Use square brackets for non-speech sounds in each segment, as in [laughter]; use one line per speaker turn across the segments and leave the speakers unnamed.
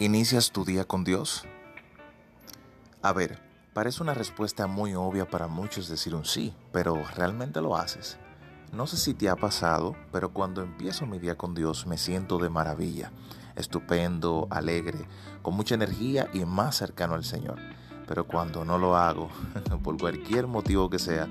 ¿Inicias tu día con Dios? A ver, parece una respuesta muy obvia para muchos decir un sí, pero ¿realmente lo haces? No sé si te ha pasado, pero cuando empiezo mi día con Dios me siento de maravilla, estupendo, alegre, con mucha energía y más cercano al Señor. Pero cuando no lo hago, [laughs] por cualquier motivo que sea,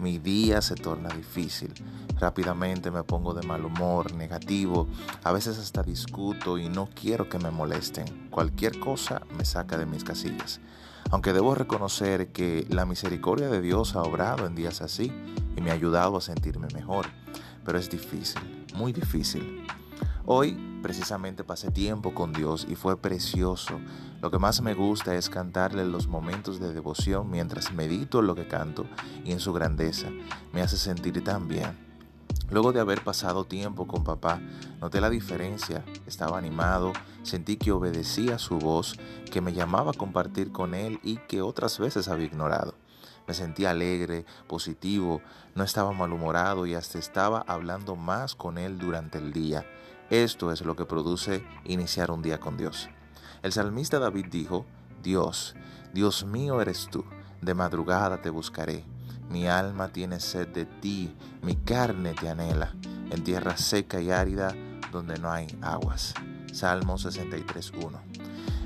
mi día se torna difícil. Rápidamente me pongo de mal humor, negativo, a veces hasta discuto y no quiero que me molesten. Cualquier cosa me saca de mis casillas. Aunque debo reconocer que la misericordia de Dios ha obrado en días así y me ha ayudado a sentirme mejor, pero es difícil, muy difícil. Hoy precisamente pasé tiempo con Dios y fue precioso. Lo que más me gusta es cantarle los momentos de devoción mientras medito lo que canto y en su grandeza. Me hace sentir tan bien. Luego de haber pasado tiempo con papá, noté la diferencia. Estaba animado, sentí que obedecía su voz, que me llamaba a compartir con él y que otras veces había ignorado. Me sentía alegre, positivo, no estaba malhumorado y hasta estaba hablando más con él durante el día. Esto es lo que produce iniciar un día con Dios. El salmista David dijo, Dios, Dios mío eres tú, de madrugada te buscaré. Mi alma tiene sed de ti, mi carne te anhela, en tierra seca y árida donde no hay aguas. Salmo 63.1.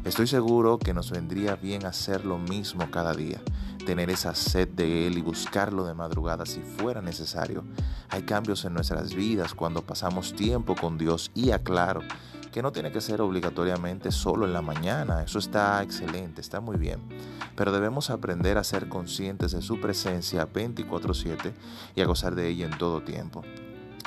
Estoy seguro que nos vendría bien hacer lo mismo cada día tener esa sed de Él y buscarlo de madrugada si fuera necesario. Hay cambios en nuestras vidas cuando pasamos tiempo con Dios y aclaro que no tiene que ser obligatoriamente solo en la mañana, eso está excelente, está muy bien, pero debemos aprender a ser conscientes de su presencia 24/7 y a gozar de ella en todo tiempo.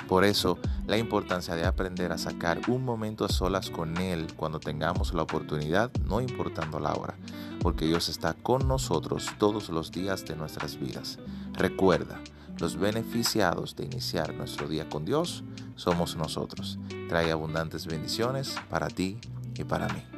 Por eso, la importancia de aprender a sacar un momento a solas con Él cuando tengamos la oportunidad, no importando la hora, porque Dios está con nosotros todos los días de nuestras vidas. Recuerda, los beneficiados de iniciar nuestro día con Dios somos nosotros. Trae abundantes bendiciones para ti y para mí.